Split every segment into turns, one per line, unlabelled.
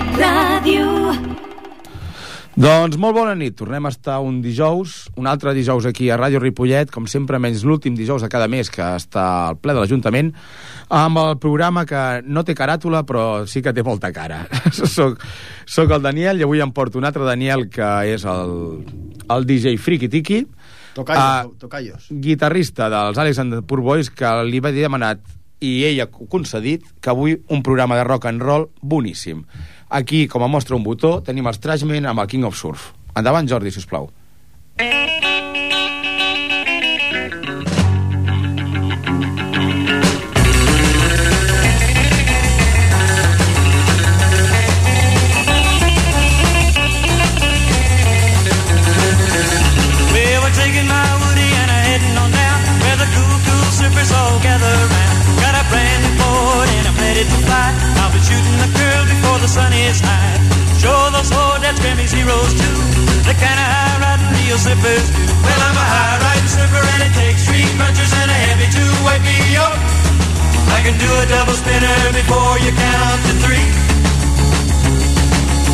Ripollet Ràdio.
Doncs molt bona nit, tornem a estar un dijous, un altre dijous aquí a Ràdio Ripollet, com sempre menys l'últim dijous de cada mes que està al ple de l'Ajuntament, amb el programa que no té caràtula però sí que té molta cara. soc, soc el Daniel i avui em porto un altre Daniel que és el, el DJ Friki Tiki,
Tocayos,
Ah.
tocayos.
guitarrista dels Alex and the Poor Boys, que li va dir demanat i ell ha concedit que avui un programa de rock and roll boníssim. Aquí, com a mostra un botó, tenim els Trashmen amb el King of Surf. Endavant, Jordi, si us plau.
Taking my Woody and a heading on down where the cool, cool surfers all gather around. Ready to fly. I'll be shooting the curl before the sun is high. Show those Hornets Grammys heroes too. The kind of high riding real surfers do. Well, I'm a high riding surfer and it takes three crunchers and a heavy to wake me up. I can do a double spinner before you count to three.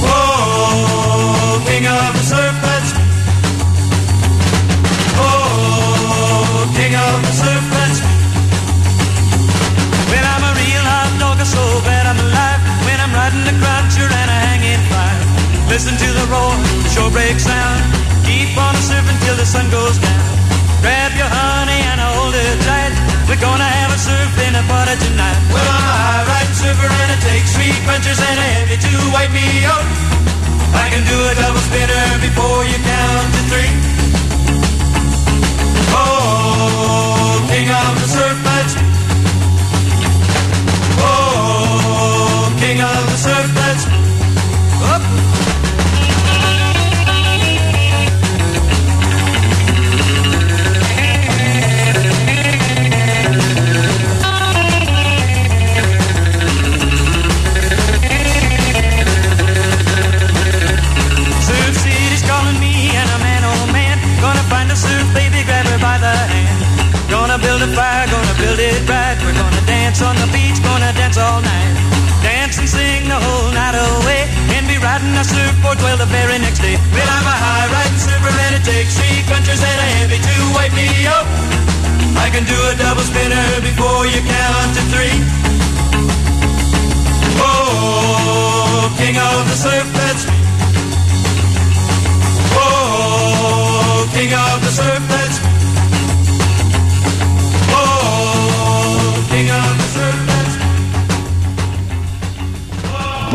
Whoa, king of the surf, Oh, king of the surf, let's oh, Well, I'm hot so glad I'm alive. When I'm riding the cruncher and a hanging fire. Listen to the roar, the shore break sound Keep on surfing till the sun goes down. Grab your honey and hold it tight. We're gonna have a surf in a party tonight. Well, I'm a high riding surfer and it takes three crunchers and a heavy to wipe me out. I can do a double spinner before you count to three A surfboard till the very next day. Well, I'm a high riding surfer and it takes three countries and a heavy to wipe me up. I can do a double spinner before you count to three. Oh, king of the surf, let's Oh, king of the surf, let's Oh,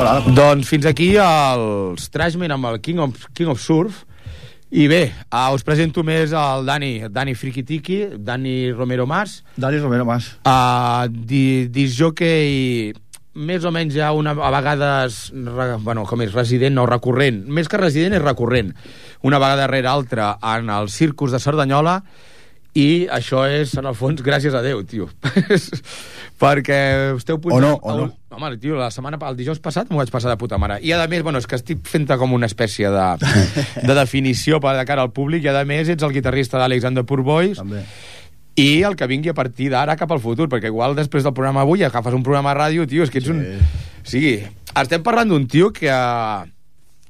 Doncs fins aquí els Trashmen amb el King of, King of Surf. I bé, uh, us presento més el Dani, Dani Frikitiki, Dani Romero Mas,
Dani Romero Mas.
uh, di, disjockey més o menys ja una, a vegades re, bueno, com és, resident, no recurrent més que resident és recurrent una vegada rere altra en el Circus de Cerdanyola i això és, en el fons, gràcies a Déu, tio. Perquè esteu
O no, o no.
Home, tio, la setmana, el dijous passat m'ho vaig passar de puta mare. I a més, bueno, és que estic fent com una espècie de, de definició per de cara al públic i a més ets el guitarrista d'Alexander Poor Boys
També.
i el que vingui a partir d'ara cap al futur, perquè igual després del programa avui agafes un programa de ràdio, tio, és que ets
Sí.
un... Sí, estem parlant d'un tio que...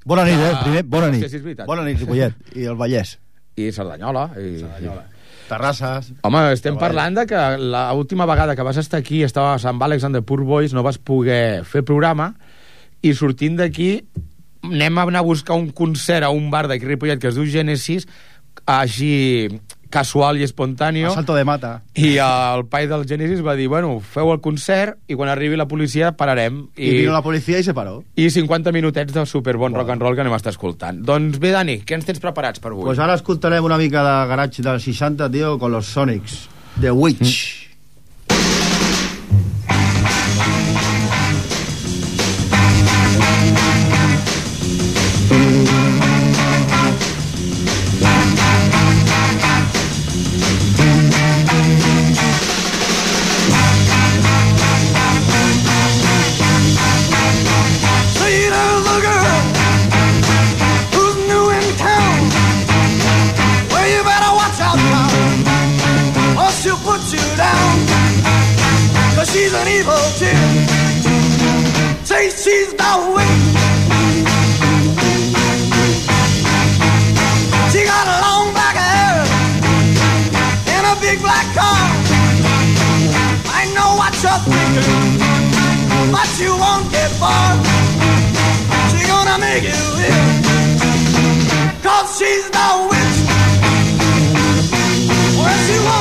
Bona nit, eh? Primer, bona
no
nit.
sé si és veritat.
Bona nit, Ripollet. I el Vallès.
I Cerdanyola. I,
Cerdanyola. Terrasses.
Home, estem parlant de que l'última vegada que vas estar aquí estaves amb Alexander Poor Boys, no vas poder fer programa, i sortint d'aquí anem a anar a buscar un concert a un bar d'aquí Ripollet que es diu Genesis, així casual i espontani.
El salto de mata.
I el pai del Genesis va dir, bueno, feu el concert i quan arribi la policia pararem.
I, vino la policia i se paró.
I 50 minutets de superbon rock and roll que anem a estar escoltant. Doncs bé, Dani, què ens tens preparats per avui?
Pues ara escoltarem una mica de garage dels 60, tio, con los Sonics. The Witch.
See you down. Cause she's an evil chick. Say she's the witch.
She got a long black hair and a big black car. I know what you're thinking, but you won't get far. She's gonna make you ill. Cause she's the witch. Where she wants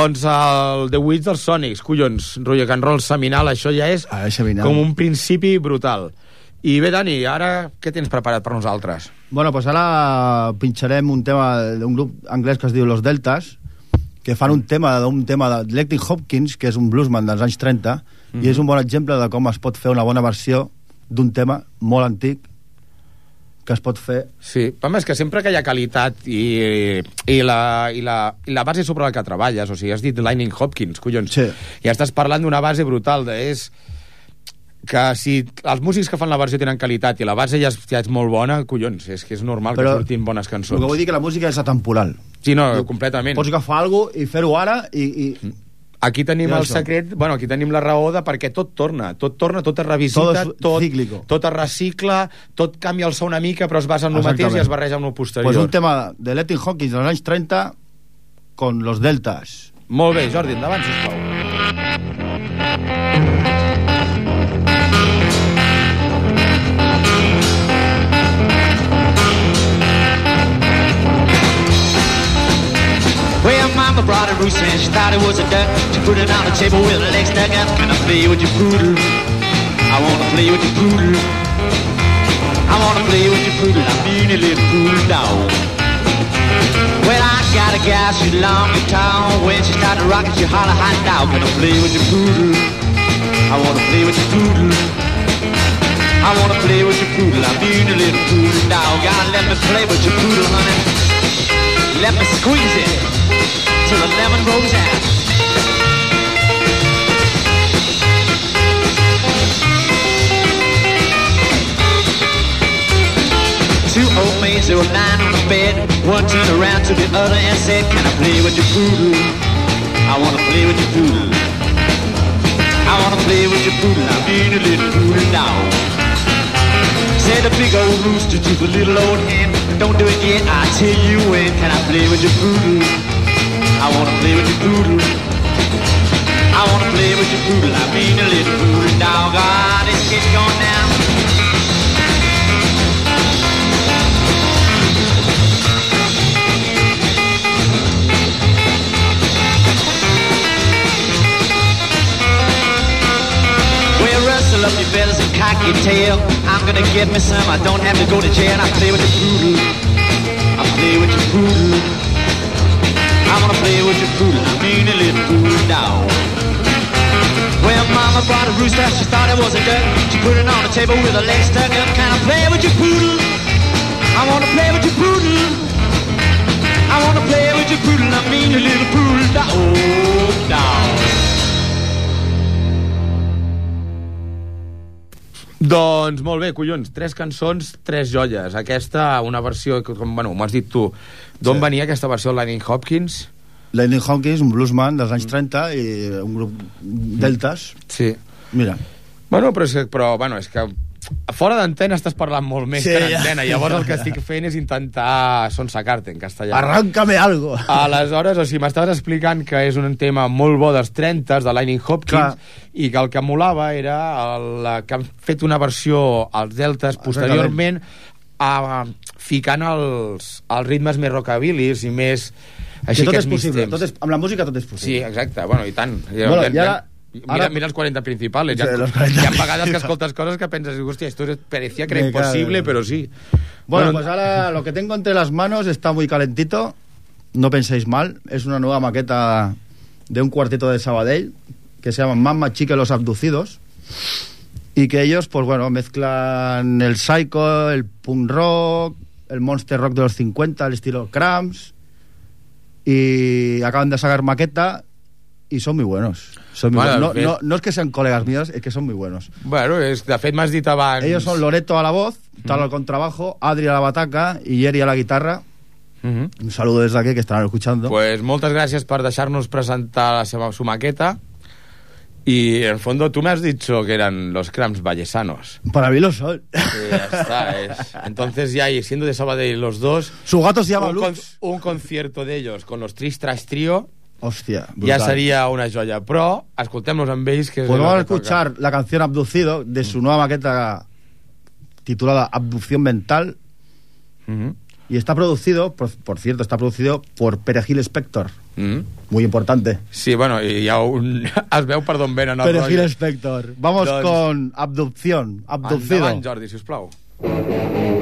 Doncs el The Witch dels Sonics, collons, rotllo can roll seminal, això ja és
Ah, seminal.
com un principi brutal. I bé, Dani, ara què tens preparat per nosaltres?
Bueno, pues ara pincharem un tema d'un grup anglès que es diu Los Deltas, que fan un tema d'un tema de Lecting Hopkins, que és un bluesman dels anys 30, i és un bon exemple de com es pot fer una bona versió d'un tema molt antic que es pot fer
Sí, home, és que sempre que hi ha qualitat i, i, la, i, la, i la base sobre la que treballes, o sigui, has dit Lightning Hopkins, collons,
Sí.
i estàs parlant d'una base brutal, de, és que si els músics que fan la versió tenen qualitat i la base ja és, ja és molt bona, collons, és que és normal
Però
que surtin bones
el
cançons.
que vull dir que la música és atemporal
Sí, no, completament.
pots agafar alguna i fer-ho ara i, i
Aquí tenim el secret, bueno, aquí tenim la raó de perquè tot torna, tot torna, tot es revisita,
es
tot,
cíclico.
tot es recicla, tot canvia el so una mica, però es basa en el mateix i es barreja amb el posterior.
pues un tema de Letting Hopkins dels anys 30 con Los Deltas
Molt bé, Jordi, endavant, sisplau.
Well, Mama brought a rooster and she thought it was a duck. She put it on the table with her legs stuck up. Can I play with your poodle? I wanna play with your poodle. I wanna play with your poodle. I mean a little poodle dog. Well, I got a gal, she's long and tall. When she started rocking, she holler hot dog. Can I play with your poodle? I wanna play with your poodle. I wanna play with your poodle. I mean a little poodle dog. Gotta let me play with your poodle, honey. Let me squeeze it till the lemon rolls out. Two old maids, they were lying on the bed. One turned around to the other and said, Can I play with your poodle? I wanna play with your poodle. I wanna play with your poodle. I mean a little poodle dog. Said the big old rooster to the little old hen. Don't do it yet, I'll tell you when. Can I play with your poodle? I wanna play with your poodle. I wanna play with your poodle. I mean a little poodle dog. Ah, this kid's going down. Rustle up your feathers and cock your tail. I'm gonna get me some. I don't have to go to jail. I play with your poodle. I play with your poodle. I wanna play with your poodle. I mean a little poodle dog. Well, Mama brought a rooster. She thought it was a duck. She put it on the table with her legs stuck up. Can I play with your poodle? I wanna play with your poodle. I wanna play with your poodle. I mean a little poodle dog. Dog.
Doncs molt bé, collons, tres cançons, tres joies. Aquesta, una versió, com bueno, m'ho has dit tu, D'on
Sí.
venia aquesta versió Lightning Hopkins?
Lightning Hawkins, un bluesman dels anys 30 i un grup deltas.
Sí.
Mira,
Bueno, però és que, però, bueno, és que fora d'antena estàs parlant molt més
Sí,
sí, que
ja.
d'antena. Llavors el que estic fent és intentar sonsacarte en castellà.
arráncame algo.
Aleshores, o sigui, m'estaves explicant que és un tema molt bo dels 30 de Lightning Hopkins
Clar.
i que el que molava era el, que han fet una versió als Deltes posteriorment a, ficant els, els ritmes més rockabilis i més així
que tot és possible,
temps.
tot és, amb la música tot és
Sí,
possible.
exacte, bueno, i tant.
Bueno, i ara-
mira,
ara-
mira els 40 principals.
Sí,
ha,
los 40
hi ha vegades que escoltes coses que penses, hòstia, esto parecía que era
Me
imposible, pero sí.
Bueno, pues ahora lo que tengo entre las manos está muy calentito. No penséis mal. Es una nueva maqueta de un cuarteto de Sabadell que se llama Mamma Chica y los Abducidos. Y que ellos, pues bueno, mezclan el psycho, el punk rock, el monster rock de los 50, el estilo Cramps. Y acaban de sacar maqueta y son muy buenos.
Bueno, de
No,
fet-
no- no es que sean colegas míos, es que son muy buenos.
Bueno, és, de fet m'has dit abans...
Ellos son Loreto a la voz, Tal al contrabajo, Adri a la bataca y Jerry a la guitarra.
Mhm.
Un saludo desde aquí que estarán escuchando.
Pues moltes gràcies per deixar-nos presentar la seva, su maqueta. Y en el fondo tú me has dicho que eran los Cramps vallesanos.
Para mí lo son.
Y ya está. es- Entonces ya, y siendo de Sabadell los dos,
Su gato se llama
un, con-
Lux.
un concierto d'ells con los Tristras Trio
Hostia,
ja
brutal.
seria una joia. Però escoltem-los amb ells, que
Pues
el
escuchar la canción Abducido de su nueva maqueta titulada Abducción Mental.
Mhm.
Y está producido, por, por cierto, está producido por Perejil Spector.
Mhm.
Muy importante.
Sí, bueno, hi ha un... Es veu per d'on venen
Perejil. Spector. Vamos
Doncs-
con Abducción. Abducido.
Endavant, Jordi, sisplau.
Mamma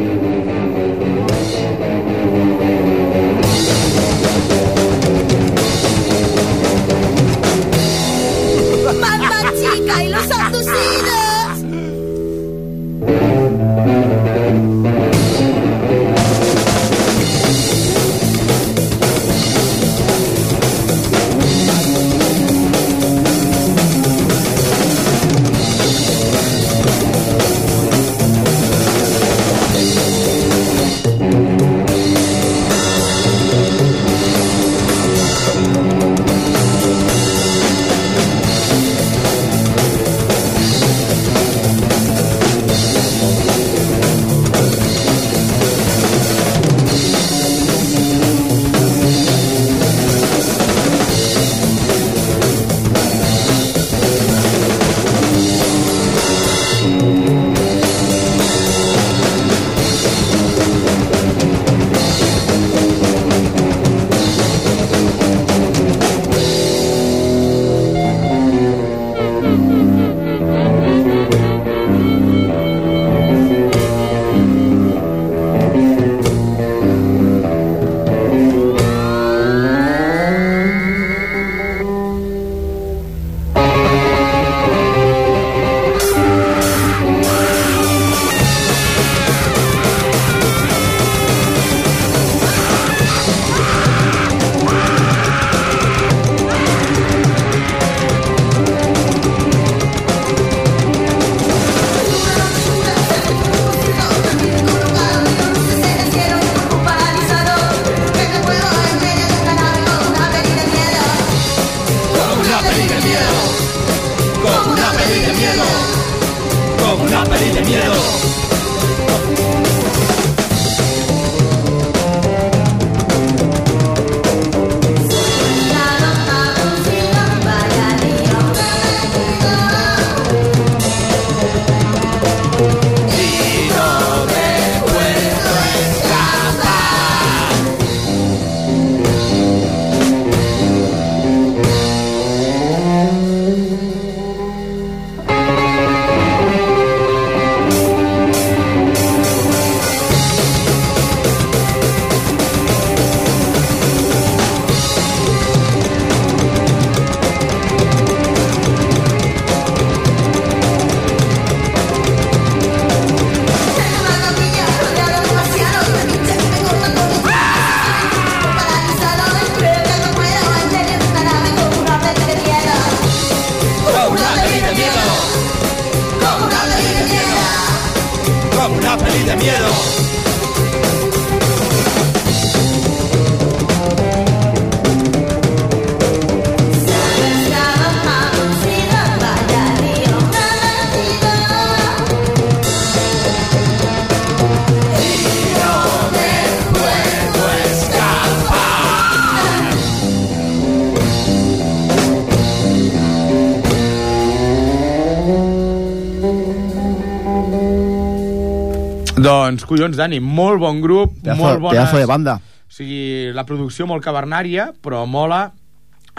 Doncs, collons, Dani, molt bon grup,
Pedazo,
molt bones...
pedazo de banda.
O sigui, la producció molt cavernària, però mola.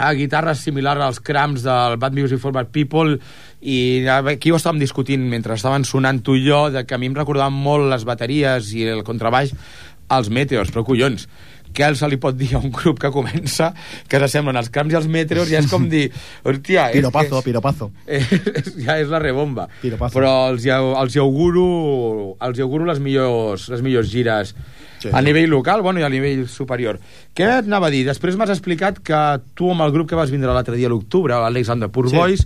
A guitarres similar als crams del Bad Music for Bad People i aquí ho estàvem discutint mentre estaven sonant tu i jo de que a mi em recordaven molt les bateries i el contrabaix als Meteors, però collons què se li pot dir a un grup que comença que s'assemblen els crams i els meteors ja és com dir, hòstia és
Piropazo,
és,
piropazo.
és, ja és la rebomba
Piropazo.
però els, els auguro els auguro les millors, les millors gires
Sí,
a nivell local bueno, i a nivell superior què anava a dir? Després m'has explicat que tu amb el grup que vas vindre l'altre dia a l'octubre the Poor
Sí.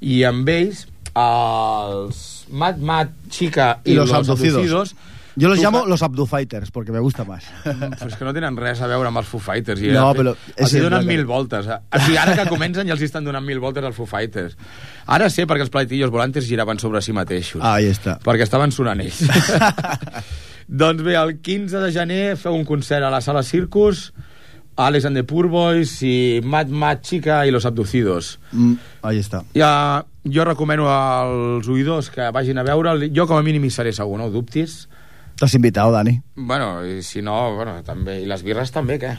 I amb ells els Mat Mat Chica i,
Y los abducidos.
abducidos
Yo los llamo los abdufighters porque me gusta más.
però és que no tenen res a veure amb els Foo Fighters. I
No, però
Els hi donen
que-
mil voltes. eh? O sigui, ara que comencen ja els estan donant mil voltes als Foo Fighters. Ara sé perquè els platillos volantes giraven sobre si mateixos.
Ah, ahí está.
Perquè estaven sonant ells. doncs bé, el 15 de gener feu un concert a la Sala Circus, Alex and the Poor Boys i Mad Mad Chica i Los Abducidos.
Mm, ahí está.
Ja, jo recomano als oïdors que vagin a veure'l. Jo com a mínim hi seré segur, no ho dubtis.
T'has invitado, Dani.
Bueno, i si no, bueno, també. I les birres també, què?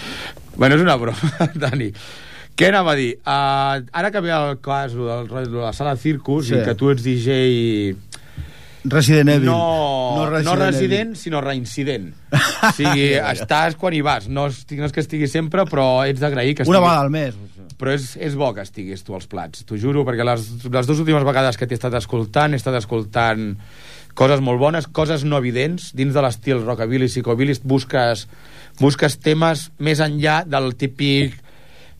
bueno, és una broma, Dani. Què anava a dir? Uh, ara que ve el cas del, de la sala Circus
Sí.
i que tu ets DJ
Resident Evil.
no, no,
Resident
no resident,
Evil.
sinó reincident. O sigui, estàs quan hi vas. No, estic, no és que estiguis sempre, però ets d'agrair que
Una
estiguis.
vegada al mes.
Però és, és bo que estiguis tu als plats, t'ho juro, perquè les, les dues últimes vegades que t'he estat escoltant, he estat escoltant coses molt bones, coses no evidents, dins de l'estil rockabilly, psicobilly, busques, busques temes més enllà del típic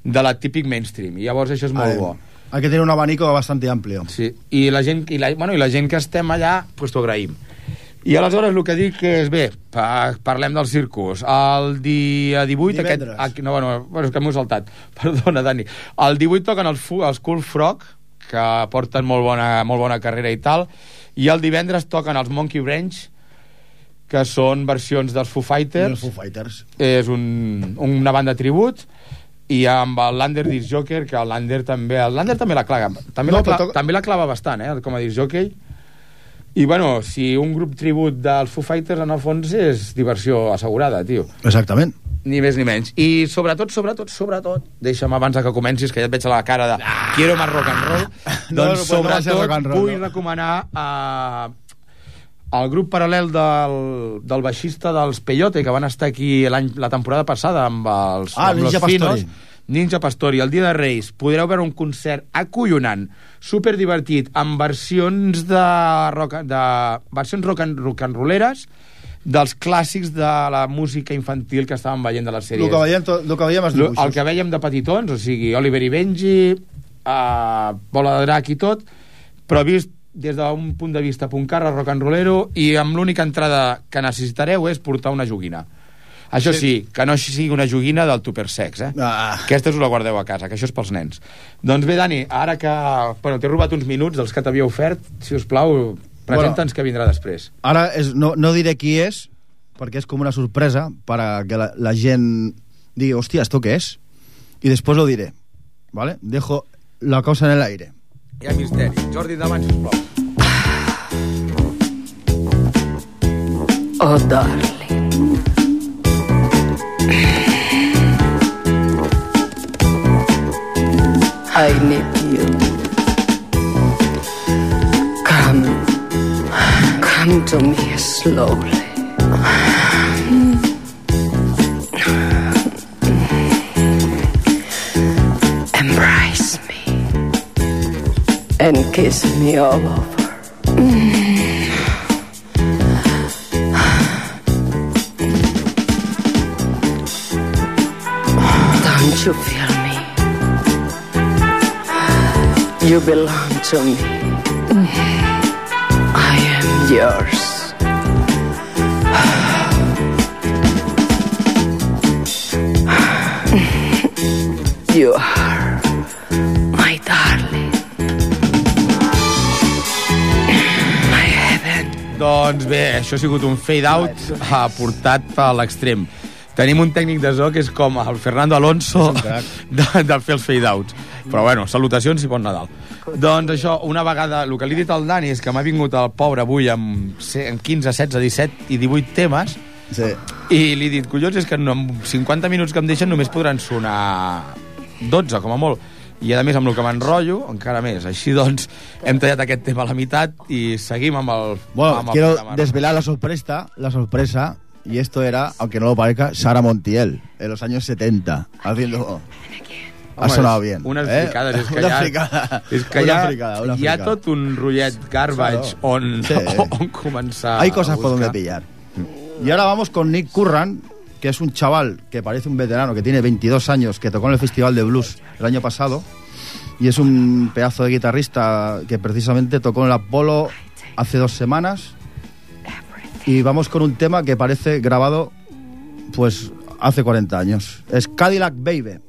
de la típic mainstream, i llavors això és molt
Hay-
bo.
Hay que tener un abanico bastante amplio.
Sí, i la gent, i la, bueno, i la gent que estem allà, pues t'ho agraïm. I aleshores el que dic és, bé, pa, parlem del circus. El dia 18...
Divendres.
Aquest, aquí, no, bueno, és que m'ho he saltat. Perdona, Dani. El 18 toquen els, els Cool Frog, que porten molt bona, molt bona carrera i tal, i el divendres toquen els Monkey Branch, que són versions dels Foo Fighters.
Foo Fighters.
És un, una banda tribut, i amb el Lander Disc Joker, que el Lander també... El Lander també la clava, també,
No,
la, cla
però toca-
també la clava bastant, eh, com a disc jockey. I, bueno, si un grup tribut dels Foo Fighters, en el fons, és diversió assegurada, tio.
Exactament.
Ni més ni menys. I sobretot, sobretot, sobretot, deixa'm abans que comencis, que ja et veig a la cara de quiero más rock and roll,
No,
doncs
no,
sobretot
roll,
vull
no.
recomanar a el grup paral·lel del, del baixista dels Peyote, que van estar aquí l'any la temporada passada amb els,
Ah,
amb
Ninja
los Finos,
Pastori.
Ninja Pastori, el dia de Reis, podreu veure un concert acollonant, super divertit, amb versions de rock, de versions rock and, rock and rolleres dels clàssics de la música infantil que estàvem veient de les
El
sèries.
que veiem, to- lo que veiem els dibuixos.
el que veiem de petitons, o sigui, Oliver i Benji, uh, Bola de Drac i tot, però vist des d'un punt de vista puncarra, rock and rollero, i amb l'única entrada que necessitareu és portar una joguina. Això sí, que no sigui una joguina del tupper sex, eh?
Ah.
Aquesta us la guardeu a casa, que això és pels nens. Doncs bé, Dani, ara que... Bueno, t'he robat uns minuts dels que t'havia ofert, si us plau, presenta'ns què vindrà després.
Ara és, no, no diré qui és, perquè és com una sorpresa per a que la, la gent digui, hòstia, ¿esto qué es? Y después lo diré, ¿vale? Dejo la cosa en el aire.
Hi ha misteri. Jordi, endavant, sisplau.
Oh, darling. I need you. Come, come to me slowly. Embrace me and kiss me all over. You feel me? You belong to me. I am yours. You are my darling. My heaven.
Doncs bé, això ha sigut un fade-out portat a l'extrem. Tenim un tècnic de so que és com el Fernando Alonso de, de fer els fade-outs. Però bueno, salutacions i bon Nadal. Doncs això, una vegada, el que li he dit al Dani és que m'ha vingut el pobre avui amb, se- amb 15, 16, 17 i 18 temes
Sí.
i li he dit, collons, és que amb 50 minuts que em deixen només podran sonar 12, com a molt. I a més, amb el que m'enrotllo, encara més. Així doncs, hem tallat aquest tema a la meitat i seguim amb el...
Bueno,
amb el
quiero
programa.
desvelar la sorpresa, la sorpresa, y esto era, aunque no lo parezca, Sara Montiel, en los años 70, haciendo... Ha
Home,
sonado
és
bien.
Unes
¿eh?
fricades, és que
una
ja...
fricada.
És que
una
ja,
fricada, una
hi ha
fricada.
tot un rotllet garbage on,
Sí.
on començar
Hay cosas
a
por donde pillar. Y ahora vamos con Nick Curran, que es un chaval que parece un veterano, que tiene 22 años, que tocó en el Festival de Blues el año pasado. Y es un pedazo de guitarrista que precisamente tocó en el Apolo hace dos semanas. Y vamos con un tema que parece grabado pues hace 40 años. Es Cadillac Baby.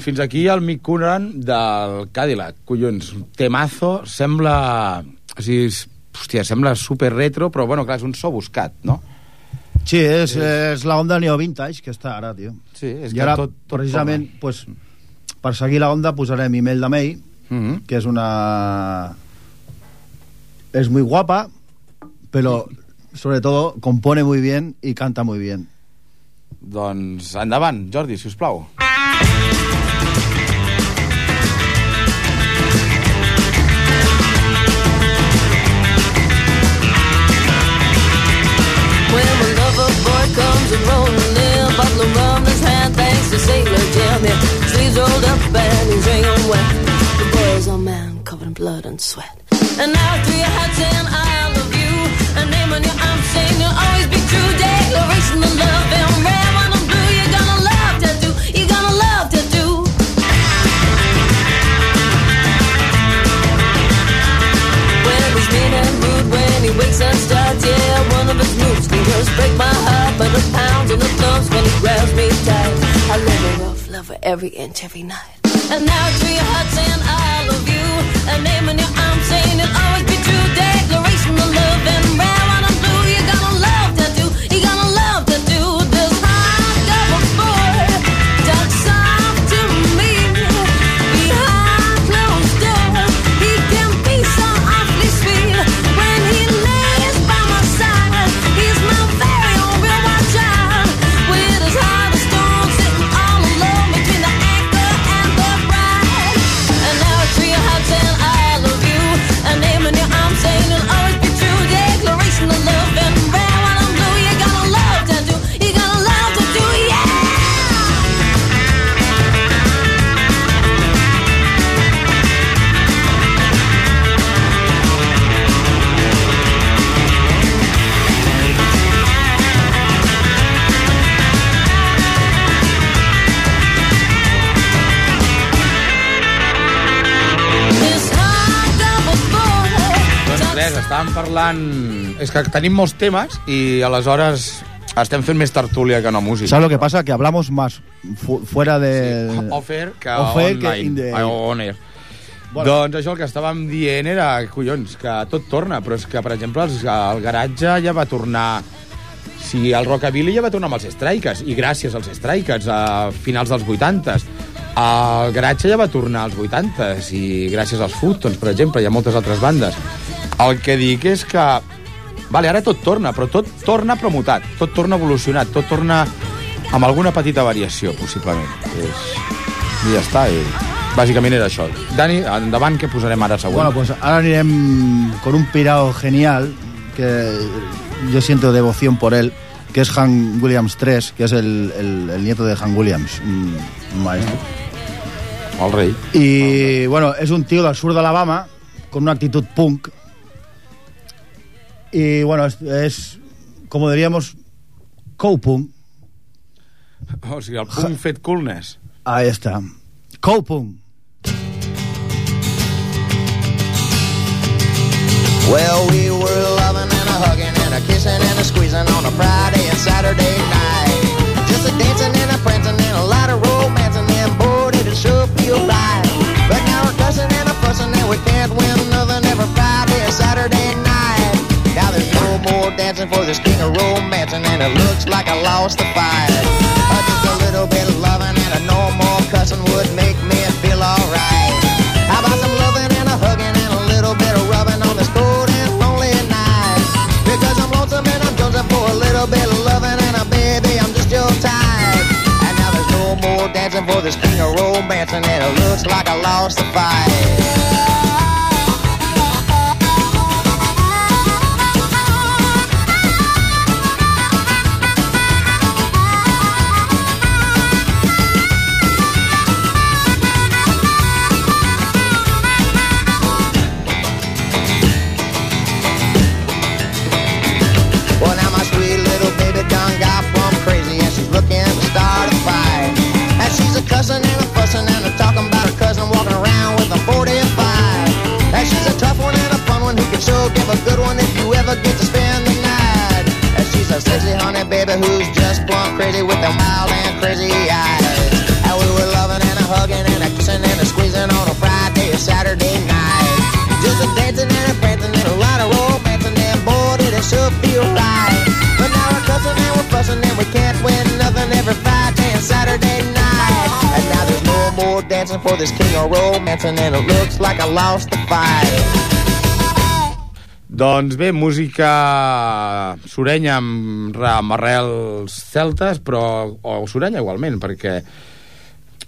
Doncs fins aquí el Mick Curran del Cadillac. Collons, temazo, sembla... O sigui, és- hòstia, sembla super retro, però bueno, clar, és un so buscat, no?
Sí, es, es la onda neo-vintage que està ara, tio.
Sí, és
I
que
ara,
tot, tot
precisament, pues, per seguir la onda posarem Imelda May,
Mm -hmm.
que es una... Es muy guapa, pero sobre todo compone muy bien y canta muy bien.
Doncs endavant, Jordi, si us plau.
Comes a rolling in, bottle of rum in his hand, thanks to Sailor Jim. His sleeves rolled up and his ring on wet. The boy's a man covered in blood and sweat. And after your hat saying I love you, and name on your arm saying you'll always be true. Declaration of love and red, when he wakes up starts, yeah, one of his moves can just break my heart. But the pounds and the thumbs when he grabs me tight. I love a rough lover every inch, every night. And now to your heart saying I love you. A name in your arms saying it'll always be true. Declaration of love and
round. Parlant... És que tenim molts temes i aleshores estem fent més tertúlia que no música.
¿Sabes lo que pasa? Que hablamos más fu- fuera de...
Offer que
Offer que
online,
in the-
on air.
Bueno.
Doncs això el que estàvem dient era, collons, que tot torna, però és que, per exemple, els, el garatge ja va tornar... Si el Rockabilly ja va tornar amb els Strikers, i gràcies als Strikers, a finals dels 80s. El garatge ja va tornar als 80s, i gràcies als Footons, per exemple, hi ha moltes altres bandes. El que dic és que... Vale, ara tot torna, però tot torna promutat, tot torna evolucionat, tot torna amb alguna petita variació, possiblement. És... I ja està, i bàsicament era això. Dani, endavant, què posarem ara següent?
Bueno, pues ahora irem con un pirado genial que yo siento devoción por él, que es Han Williams III, que es el, el- el nieto de Han Williams, un, maestro.
El rei.
Y bueno, es un tío del sur de Alabama con una actitud punk. Y bueno, es, es como diríamos, co-punk.
O sigui, el punt fet coolness.
Ahí está. Co-punk.
Well, we were loving and a hugging and a kissing and a squeezing on a of and it looks like I lost the fight. Uh, just a little bit of loving and a no more cussing would make me feel alright. How about some loving and a hugging and a little bit of rubbing on this cold and lonely night? Because I'm lonesome and I'm jonesing for a little bit of loving and a baby, I'm just your type. And now there's no more dancing for this king of romancing and it looks like I lost the fight. Crazy eyes. And we were loving and a hugging and a kissing and a squeezing on a Friday or Saturday night. Just a dancing and a prancing and a lot of romancing and boy did it sure feel right. But now we're cussing and we're fussing and we can't win nothing every Friday and Saturday night. And now there's no more dancing for this king of romancing and it looks like I lost the fight.
Doncs bé, música surenya amb, amb arrels celtes, però o surenya igualment, perquè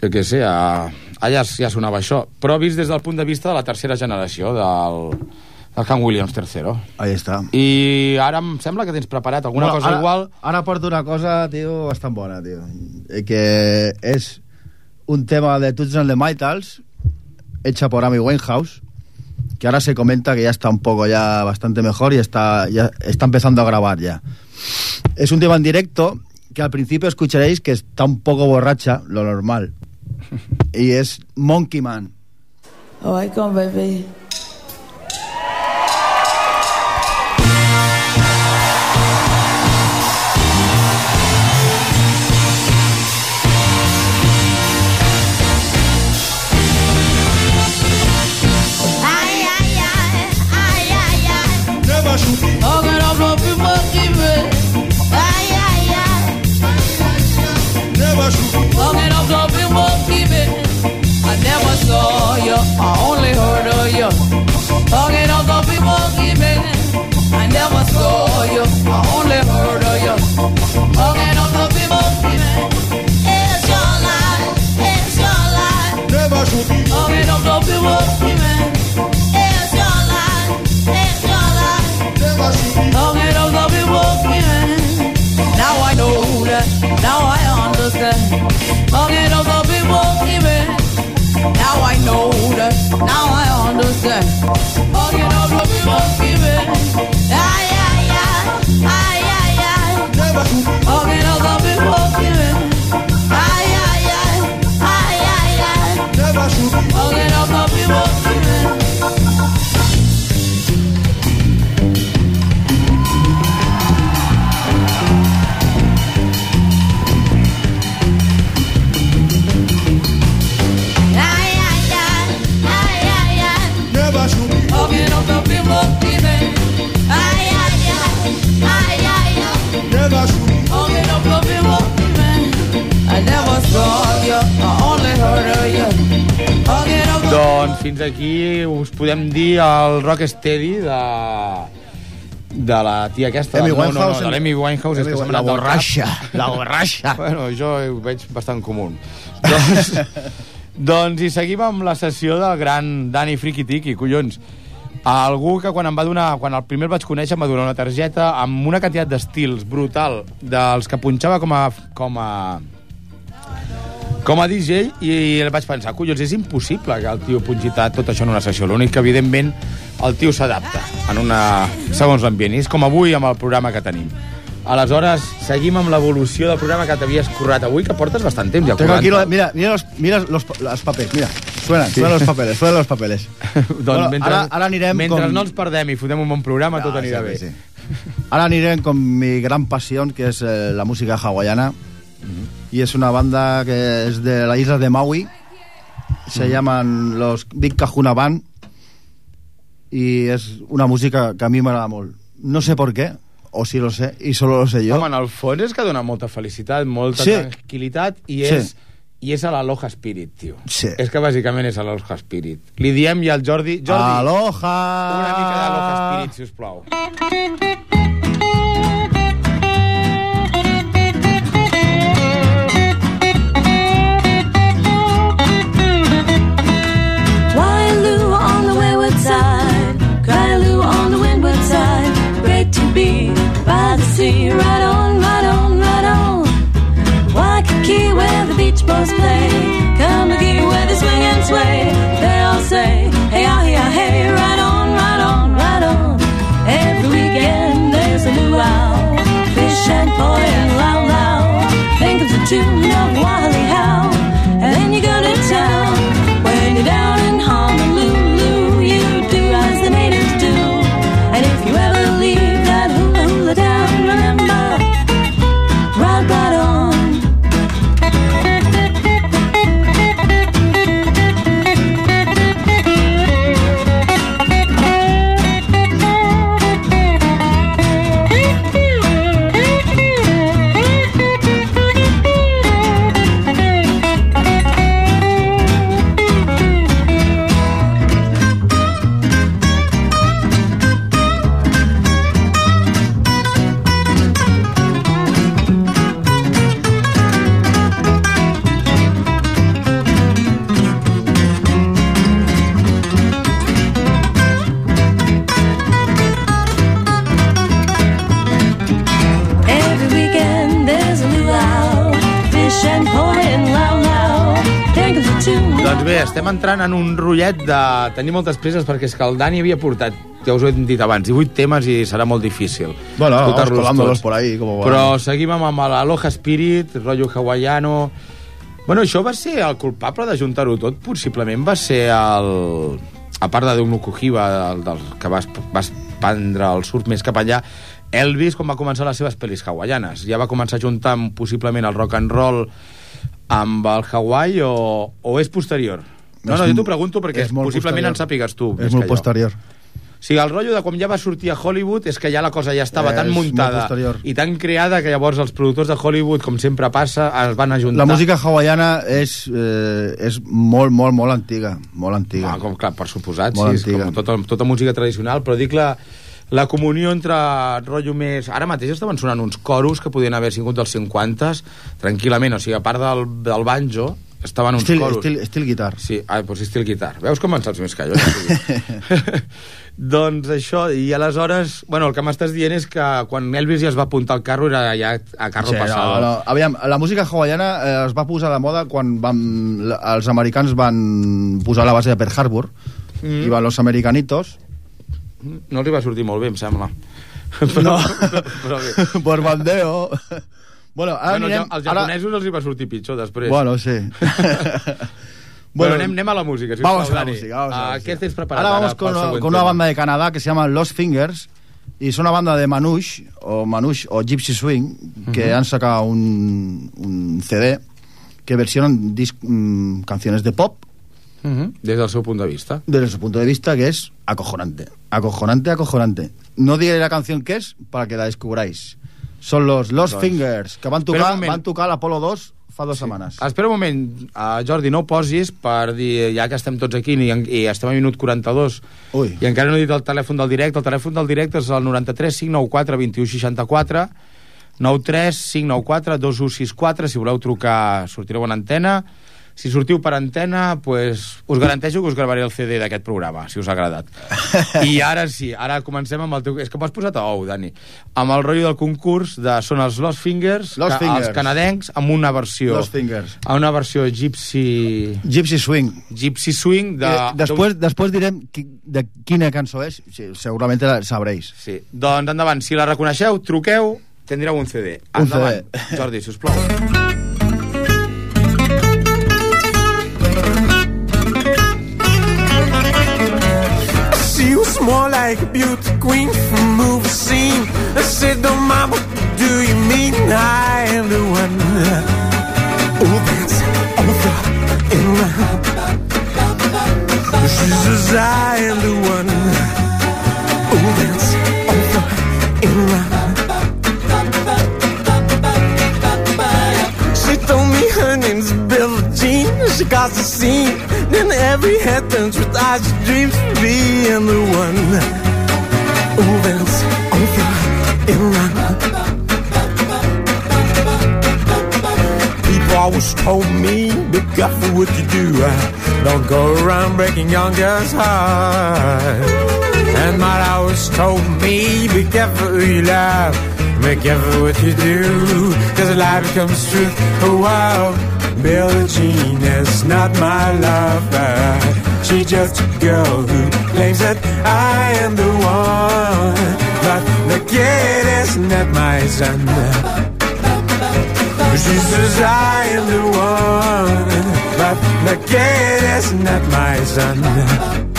jo què sé, a, allà ja sonava això, però vist des del punt de vista de la tercera generació del, del Han Williams III.
Ahí está.
I ara em sembla que tens preparat alguna
Bueno,
cosa
ahora,
igual.
Ahora porto una cosa, tío, bastante buena, tío. Eh, Que es un tema de Toots and the Maytals, hecha por Amy Winehouse, que ahora se comenta que ya está un poco ya bastante mejor y está, ya está empezando a grabar ya. Es un tema en directo que al principio escucharéis que está un poco borracha, lo normal. Y es Monkey Man.
Oh, I come, baby.
Oh. Aquí us podem dir el rock steady de de la tia aquesta.
Amy
no, no, no, de l'Amy Winehouse és que
la borratxa, la borratxa.
bueno, jo ho veig bastant comú. Doncs, doncs i seguim amb la sessió del gran Dani Friki Tiki, collons algú que quan em va donar, quan el primer el vaig conèixer em va donar una targeta amb una quantitat d'estils brutal dels que punxava com a, com a com a DJ i vaig pensar, collons, és impossible que el tio ta- tot això en una sessió. L'únic que, evidentment, el tio s'adapta en una... segons l'ambient. És com avui amb el programa que tenim. Aleshores, seguim amb l'evolució del programa que t'havies currat avui, que portes bastant temps ja
Tengo aquí, lo-
currant.
mira, mira, los, mira los, los papeles, mira. Suenan,
Sí.
suenan los papeles, suenan los papeles.
doncs
Bueno,
mentre,
ara- ara anirem
mentre
com-
no ens perdem i fotem un bon programa, tot
Ah,
anirà
sí,
bé.
sí. Ahora anirem con mi gran pasión, que es eh, la música hawaiana. Y es una banda que es de la isla de Maui. Se llaman los Big Kahuna Band. Y es una música que a mí me agrada molt. No sé por qué, o si lo sé, y solo lo sé yo.
Home, en el fons és que dona molta felicitat, molta
Sí.
tranquil·litat i
Sí.
és, i és a l'Aloha Spirit, tio.
Sí.
És que bàsicament és a l'Aloha Spirit. Li diem ja al Jordi... Jordi,
Aloha!
una mica d'Aloha Spirit, si us plau.
Fish and lau lau. Think of the tune of Wally
estem entrant en un rotllet de tenir moltes preses perquè és que el Dani havia portat, ja us ho he dit abans, 18 temes i serà molt difícil.
Bueno,
escoltar-los tots.
por ahí, como
Però seguim amb, amb l'Aloha Spirit, rotllo hawaiano... Bueno, això va ser el culpable de juntar-ho tot, possiblement va ser el... A part de Deuno Kuhiba, el, del que vas, vas prendre el surf més cap allà, Elvis, quan va començar les seves pel·lis hawaianes, ja va començar a juntar possiblement el rock and roll amb el Hawaii o, o és posterior? No,
És
no, jo t'ho pregunto perquè
és molt
possiblement
posterior.
en sàpigues tu. que jo.
posterior.
O sigui, el rotllo de quan ja va sortir a Hollywood és que ja la cosa ja estava
És
tan
molt
muntada i tan creada que llavors els productors de Hollywood, com sempre passa, es van ajuntar.
La música hawaiana és, eh, és molt, molt, molt antiga. Molt antiga.
Ah, com, clar, per suposat,
Molt
sí, és
antiga.
com tota, tota música tradicional, però dic la, la comunió entre rotllo més... Ara mateix estaven sonant uns coros que podien haver sigut dels 50s, tranquil·lament, o sigui, a part del, del banjo, estaven uns
Estil,
coros.
estil, estil guitar.
Sí, ah, doncs estil guitar. Veus com en saps més que jo? Doncs això, i aleshores... Bueno, el que m'estàs dient és que quan Elvis ja es va apuntar al carro era ja a carro
Sí,
passat.
no, no. Aviam, la música hawaiana eh, es va posar de moda quan van, els americans van posar la base de Pearl Harbor mm. i van los americanitos
No hi va sortir molt bé, em sembla.
No.
però bé.
por bandeo bueno, ara
Bueno,
anirem, ara...
japonesos els hi va sortir pitjor després.
bueno, sí
Bueno, anem, anem a la música, si us
vamos a la música, vamos a la
Ah,
música.
Què tens preparat
Ahora
ara,
vamos con, una- con una banda de Canadá que se llama Los Fingers y es una banda de Manouche o Manouche o Gypsy Swing que
Ujú.
han sacado un, un CD que versionan dis- mm, canciones de pop
Mhm, Des del seu punt de vista.
desde su punto de vista que es acojonante. Acojonante, acojonante. No diré la canción que es para que la descubráis. Son los Los
Doncs-
Fingers, que van tocar,
moment.
van tocar l'Apolo 2 fa dues setmanes.
Espera un moment, uh, Jordi, no posis per dir, ja que estem tots aquí i, i estem a minut 42
Ui.
i encara no he dit el telèfon del directe, el telèfon del directe és el 93 594 21 64 93 594 2164 si voleu trucar sortireu en antena si sortiu per antena pues, us garanteixo que us gravaré el CD d'aquest programa si us ha agradat i ara sí, ara comencem amb el teu... és que m'has posat a ou, Dani amb el rotllo del concurs de són els Lost Fingers,
Lost
que,
Fingers.
els canadencs amb una versió
Los Fingers.
a una versió gypsy
Gypsy Swing.
gypsy swing de,
Eh, després, després direm qui, de quina cançó és, sí, segurament la sabréis.
Sí. Doncs endavant, si la reconeixeu, truqueu, tindreu un CD.
Un
Endavant,
CD.
Jordi, sisplau.
like a beauty queen from movie scene. I said, "Oh, mama, do you mean I am the one oh, who dance over and round?" She says, "I am the one who dance over and round." She told me her name's Billie Jean. She caused a scene. Then every head turns with eyes dreams of being the one People always told me, be careful what you do. Uh, Don't go around breaking young girls' hearts. And my always told me, be careful who you love. Be careful what you do, cause a lie becomes truth. Oh wow, Billie Jean is not my lover. She's just a girl who claims that I am the one. But the kid is not my son. She says I am the one, but the kid is not my son.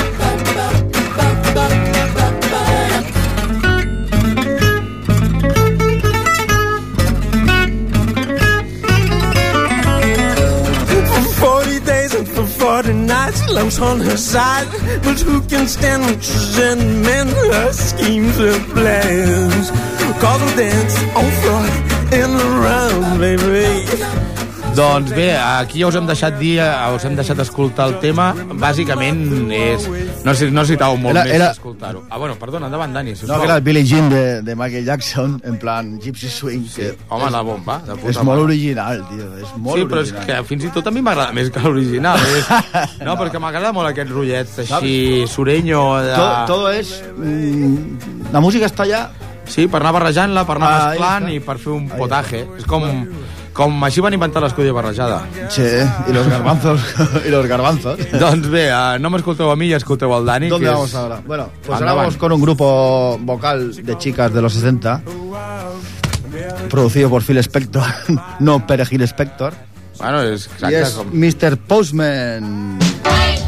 close on her side. But who can stand resentment, her schemes and plans? Cause I'm dance. on
Doncs bé, aquí ja us hem deixat dir, eh, us hem deixat escoltar el tema. Bàsicament és... No, necess- no necessitàveu molt
Era-
més
era-
escoltar-ho. Ah, bueno, perdona, endavant, Dani,
No,
sisplau.
que era el Billie Jean de, de Michael Jackson, en plan Gypsy Swing, que
Home, la bomba, de puta
és
mare.
molt original, tio, és molt
sí, però és
original.
que fins i tot a mi m'agrada més que l'original. És... No, perquè m'agrada molt aquest rotllet així, sureño... De...
Todo, todo es... mm, la música està allà...
Sí, per anar barrejant-la, per anar
Ahí
mesclant i per fer un potaje. És com, com així van inventar l'escudella barrejada.
Sí, y los garbanzos, y los garbanzos.
doncs bé, uh, no m'escolteu a mi i escolteu al Dani.
¿Dónde
que
vamos
és...
ahora? Bueno, pues ahora vamos con un grupo vocal de chicas de los 60, producido por Phil Spector, no Perejil Spector,
Bueno, és exacte com...
Mr. Postman.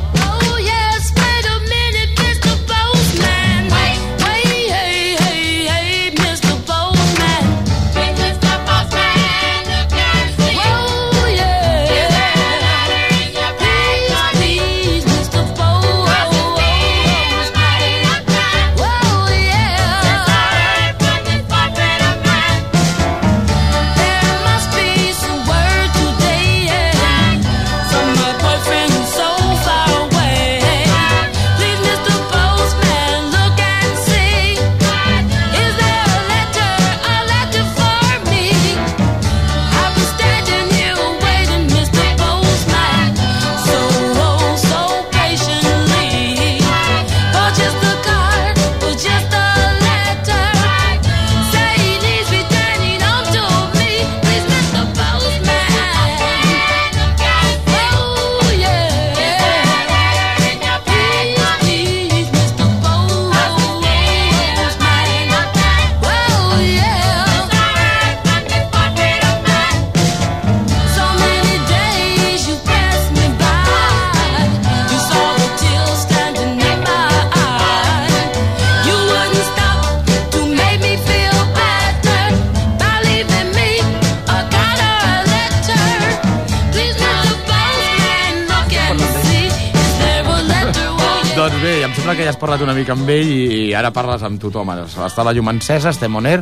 Amb ell i ara parles amb tothom. Està la llum encesa, estem on air,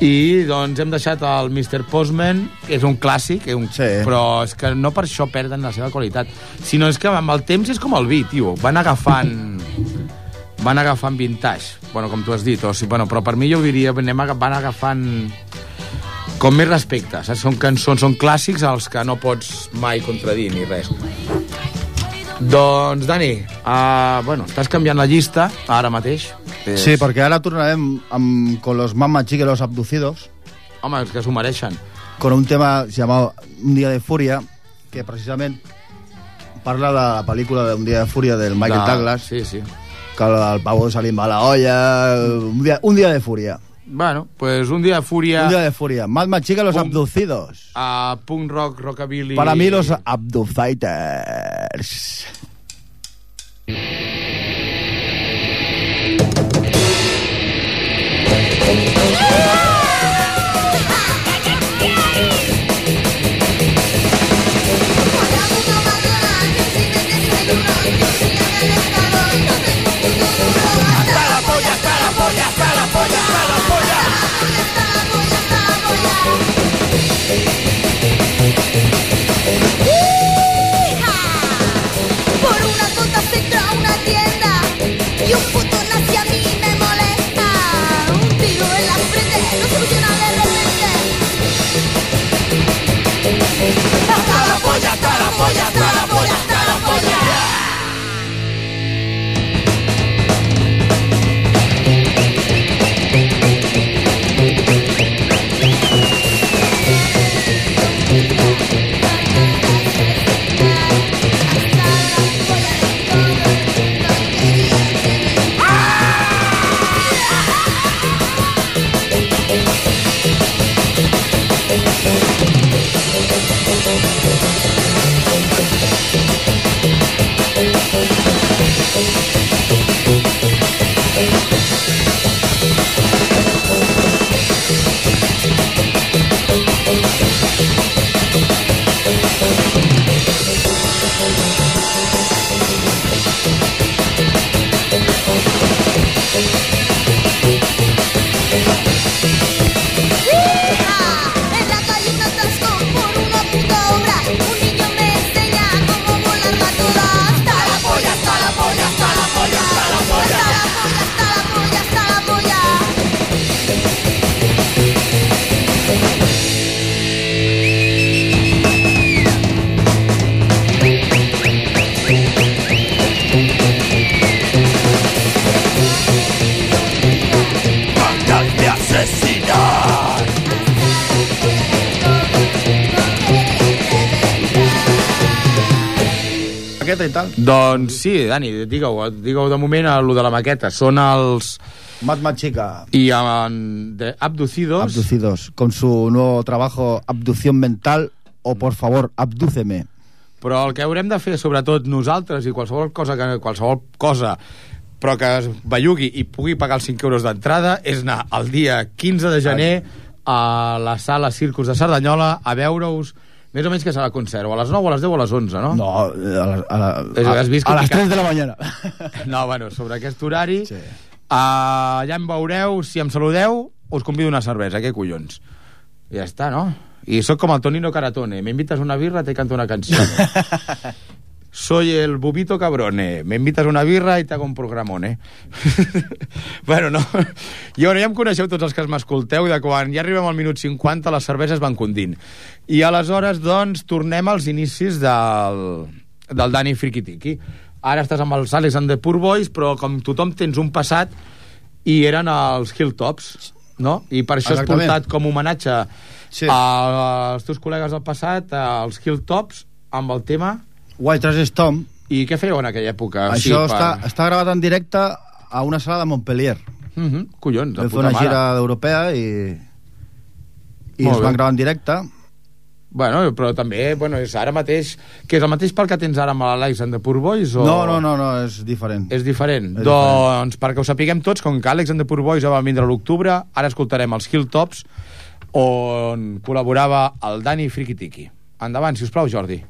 i doncs hem deixat el Mr. Postman, que és un clàssic, un...
Sí.
però és que no per això perden la seva qualitat, sinó és que amb el temps és com el vi, tio. Van agafant van agafant vintage, bueno, com tu has dit, o sigui, bueno, però per mi jo diria, anem, van agafant com més respecte, saps? Són cançons, són clàssics als que no pots mai contradir ni res. Doncs, Dani, uh, bueno, estàs canviant la llista ara mateix. És...
Sí, perquè ara tornarem amb con los más machis los abducidos,
Home, és que s'ho mereixen.
con un tema llamado Un día de furia, que precisament parla de la pel·lícula de Un día de furia del Michael
De-
Douglas,
Sí, sí.
que el pavo se li va la olla, un día, un día de furia.
Bueno, pues un dia de fúria
Un día de furia. Más machica los
Un-
abducidos.
a punk rock, rockabilly...
Para mí los abduciters.
Por polla, hasta la polla, hasta
Maqueta i tal.
Doncs sí, Dani, digue-ho, digue de moment a lo de la maqueta. Són els...
Más machica.
I en de Abducidos...
Abducidos. Con su nuevo trabajo Abducción Mental o Por favor, abdúceme.
Però el que haurem de fer, sobretot nosaltres, i qualsevol cosa, que, qualsevol cosa però que es bellugui i pugui pagar els 5 euros d'entrada, és anar el dia 15 de gener a la sala Circus de Cerdanyola a veure-us més o menys que serà el concert, o a les 9, o a les 10 o a les 11, no?
No, a, la, a, la, a,
has vist
a les
pica-
3 de la mañana.
No, bueno, sobre aquest horari.
Sí.
Uh, ja em veureu, si em saludeu, us convido una cervesa, què collons? Ja està, no? I sóc com el Tonino Caratone, me invitas una birra, te canto una canción. Soy el bubito cabrone, me invitas una birra i te hago un programone. bueno, no. I bueno, ja em coneixeu tots els que m'escolteu i de quan ja arribem al minut 50 les cerveses van condint. I aleshores, doncs, tornem als inicis del, del Dani Frikitiki. Ara estàs amb els Alex and the Poor Boys, però com tothom tens un passat i eren els Hilltops, no? I per això has
Exactament.
portat com homenatge
Sí.
als teus col·legues del passat, als Hilltops, amb el tema...
White Trash Storm.
I què fèieu en aquella època?
Això està, està gravat en directe a una sala de Montpellier.
Uh -huh. Collons, de
Vam fer
puta
una
mare.
gira europea i, i
Molt
es
bé.
van gravar en directe.
Bueno, però també, bueno, és ara mateix... Que és el mateix pel que tens ara amb l'Alex and the Poor Boys? O...
No, no, no, no, és diferent.
És diferent.
És
doncs, perquè ho sapiguem tots, com que Alex and the Poor Boys ja va vindre a l'octubre, ara escoltarem els Hilltops, on col·laborava el Dani Frikitiki. Endavant, si us plau, Jordi.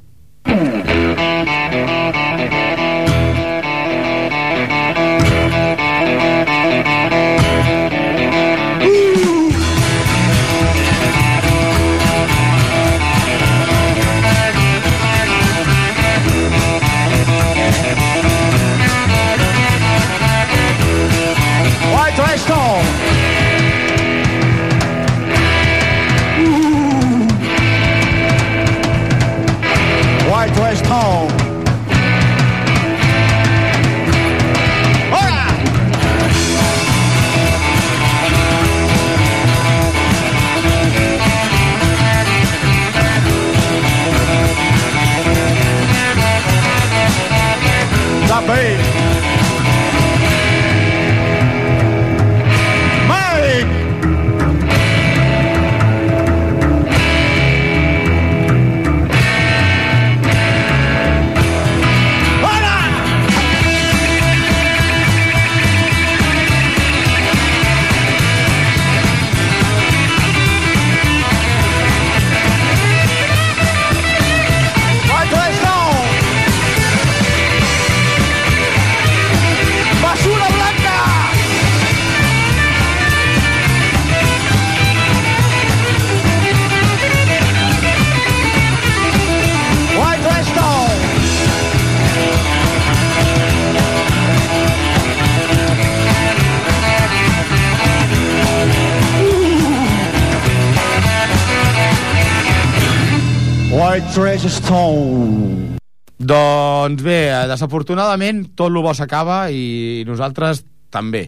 Treasure Stone.
Doncs bé, eh, desafortunadament tot el bo s'acaba i nosaltres també.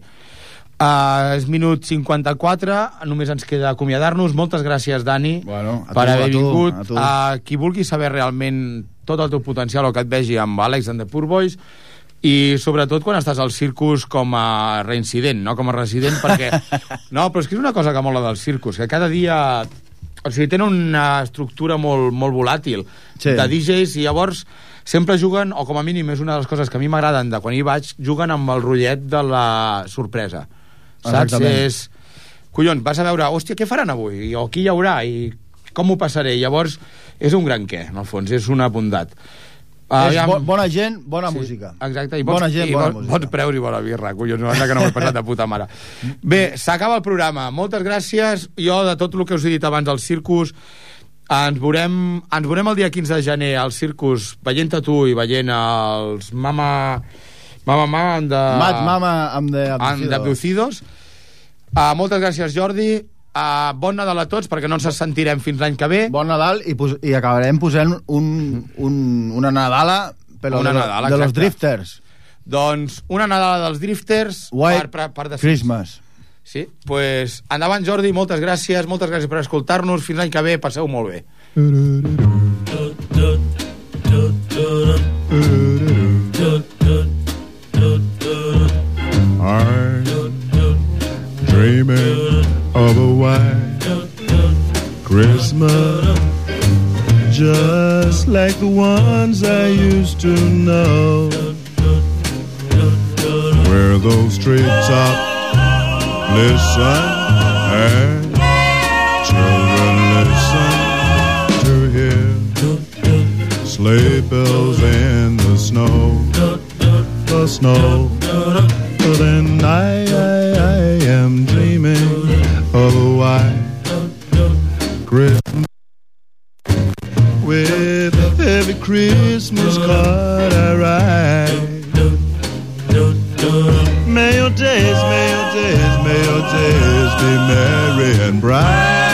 Uh, és minut 54, només ens queda acomiadar-nos. Moltes gràcies, Dani,
Bueno, a
per
tu,
haver
a tu,
vingut.
a tu.
Uh, qui vulgui saber realment tot el teu potencial o que et vegi amb Àlex and the Poor Boys i sobretot quan estàs al circus com a reincident, no com a resident, perquè... No, però és que és una cosa que mola del circus, que cada dia... O sigui, tenen una estructura molt, molt volàtil
Sí.
de DJs i llavors sempre juguen, o com a mínim és una de les coses que a mi m'agraden de quan hi vaig, juguen amb el rotllet de la sorpresa. Saps?
Exactament.
És... Collons, vas a veure, hòstia, què faran avui? O qui hi haurà? I com ho passaré? Llavors, és un gran què, en el fons, és una bondat.
És bo, bona gent, bona música.
Exacte, i bons,
bona gent,
i
bona
bons,
música.
bons preus i bona birra, collons, no, que no m'he passat de puta mare. Bé, s'acaba el programa. Moltes gràcies. Jo, de tot el que us he dit abans del circus, ens veurem, ens veurem el dia 15 de gener al circus, veient a tu i veient els Mama... Mama Mama the...
Mad Mama amb de
and the Abducidos. Uh, moltes gràcies, Jordi. Uh, bon Nadal a tots, perquè no ens sentirem fins l'any que ve.
Bon Nadal i, pos i acabarem posant un, un, una Nadala però
Una
de,
Nadala,
de los
exacte.
drifters.
Doncs una Nadala dels Drifters
White
per, per, per decidir.
Christmas.
Sí, pues endavant Jordi, moltes gràcies, moltes gràcies per escoltar-nos, fins l'any que ve, passeu molt bé.
I'm dreaming of a white Christmas, just like the ones I used to know, where those treetops listen and children listen to hear sleigh bells in the snow, the snow. But then I, I, I am dreaming of a white Christmas with every Christmas card I write. May your days, may your days, may your days be merry and bright.